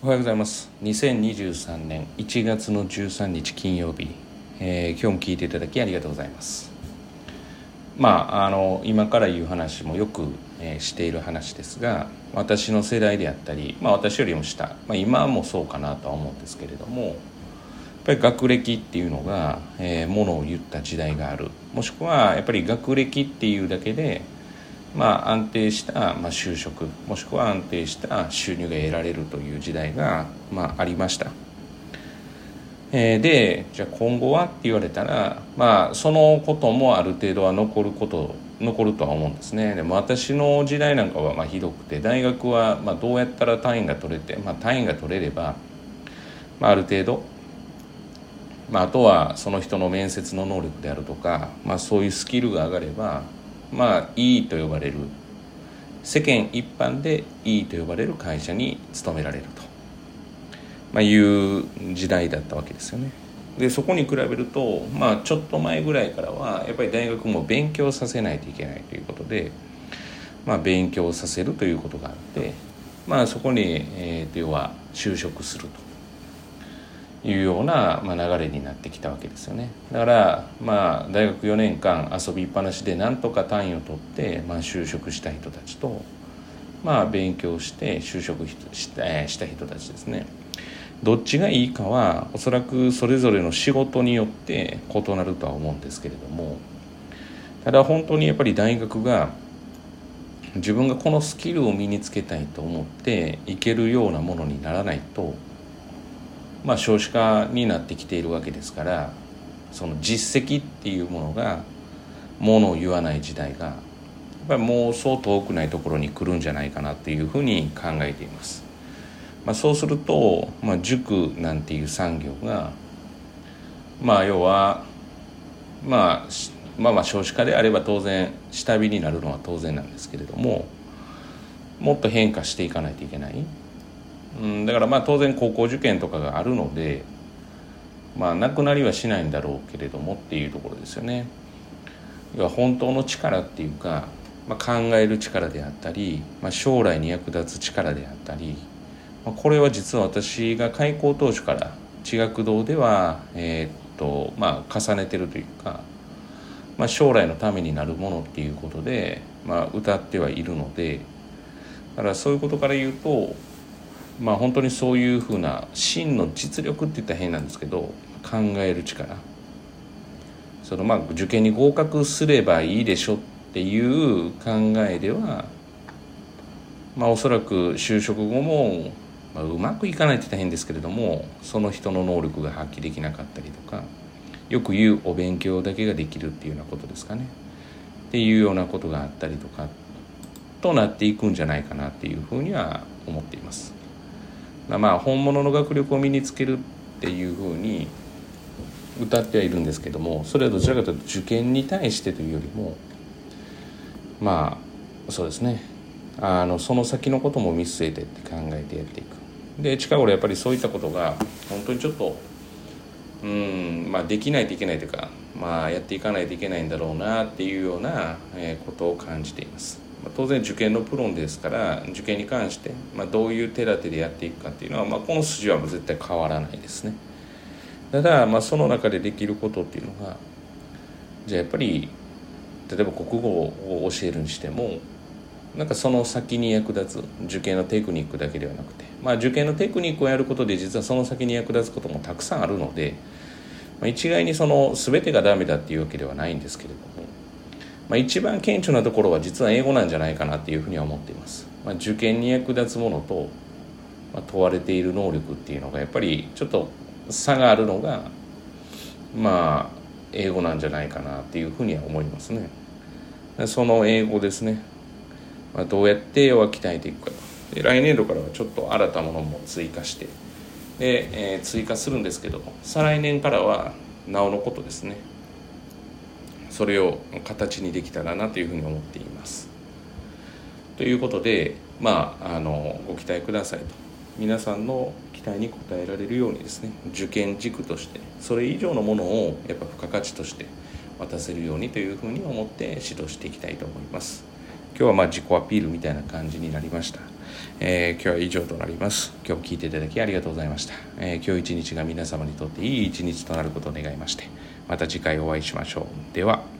おはようございます。2023年1月の13日金曜日、えー、今日も聞いていただきありがとうございます。まああの今から言う話もよく、えー、している話ですが私の世代であったり、まあ、私よりも下、まあ、今もそうかなとは思うんですけれどもやっぱり学歴っていうのが、えー、ものを言った時代がある。もしくはやっぱり学歴っていうだけでまあ、安定した、まあ、就職もしくは安定した収入が得られるという時代が、まあ、ありました。えー、でじゃあ今後はって言われたら、まあ、そのこともある程度は残ること残るとは思うんですねでも私の時代なんかはまあひどくて大学はまあどうやったら単位が取れて、まあ、単位が取れれば、まあ、ある程度、まあ、あとはその人の面接の能力であるとか、まあ、そういうスキルが上がればまあいいと呼ばれる。世間一般でいいと呼ばれる会社に勤められると、まあ、いう時代だったわけですよね。でそこに比べると、まあ、ちょっと前ぐらいからはやっぱり大学も勉強させないといけないということで、まあ、勉強させるということがあって、まあ、そこに、えー、要は就職すると。いうような、まあ、流れになってきたわけですよね。だからまあ大学4年間遊びっぱなしでなんとか単位を取って、まあ、就職した人たちとまあ勉強して就職したした人たちですね。どっちがいいかはおそらくそれぞれの仕事によって異なるとは思うんですけれどもただ本当にやっぱり大学が自分がこのスキルを身につけたいと思っていけるようなものにならないとまあ、少子化になってきているわけですからその実績っていうものがものを言わない時代がやっぱりもうそう遠くないところに来るんじゃないかなっていうふうに考えています。まあ、そうすると、まあ、塾なんていう産業がまあ要は、まあ、まあまあ少子化であれば当然下火になるのは当然なんですけれどももっと変化していかないといけない。うん、だからまあ当然高校受験とかがあるのでまあなくなりはしないんだろうけれどもっていうところですよね。要は本当の力っていうか、まあ、考える力であったり、まあ、将来に役立つ力であったり、まあ、これは実は私が開校当初から地学堂では、えー、っとまあ、重ねてるというか、まあ、将来のためになるものっていうことで、まあ、歌ってはいるのでだからそういうことから言うとまあ本当にそういうふうな真の実力って言ったら変なんですけど考える力そのまあ受験に合格すればいいでしょっていう考えではまあおそらく就職後も、まあ、うまくいかないって言ったら変ですけれどもその人の能力が発揮できなかったりとかよく言うお勉強だけができるっていうようなことですかねっていうようなことがあったりとかとなっていくんじゃないかなっていうふうには思っています。まあ本物の学力を身につけるっていうふうに歌ってはいるんですけどもそれはどちらかというと受験に対してというよりもまあそうですね。あのその先のことも見据えてって考えてやっていく。で近頃やっぱりそういったことが本当にちょっとうんまあできないといけないというかまあやっていかないといけないんだろうなっていうようなことを感じています。当然受験のプロですから受験に関して、まあ、どういう手立てでやっていくかっていうのは、まあ、この筋は絶対変わらないですね。ただ、まあ、その中でできることっていうのがじゃあやっぱり例えば国語を教えるにしてもなんかその先に役立つ受験のテクニックだけではなくて、まあ、受験のテクニックをやることで実はその先に役立つこともたくさんあるので、まあ、一概にその全てがダメだっていうわけではないんですけれどもまあ、一番顕著なところは実は英語なんじゃないかなっていうふうには思っています、まあ、受験に役立つものと、まあ、問われている能力っていうのがやっぱりちょっと差があるのがまあ英語なんじゃないかなっていうふうには思いますね。その英語ですね、まあ、どうやって絵を鍛えていくかで来年度からはちょっと新たものも追加してで、えー、追加するんですけど再来年からはなおのことですね。それを形にできたらなというふうに思っています。ということで、まあ、あのご期待くださいと皆さんの期待に応えられるようにですね受験軸としてそれ以上のものをやっぱ付加価値として渡せるようにというふうに思って指導していきたいと思います。今日はまあ自己アピールみたいな感じになりました。えー、今日は以上となります。今日聞いていただきありがとうございました。えー、今日一日が皆様にとっていい一日となることを願いまして。また次回お会いしましょう。では。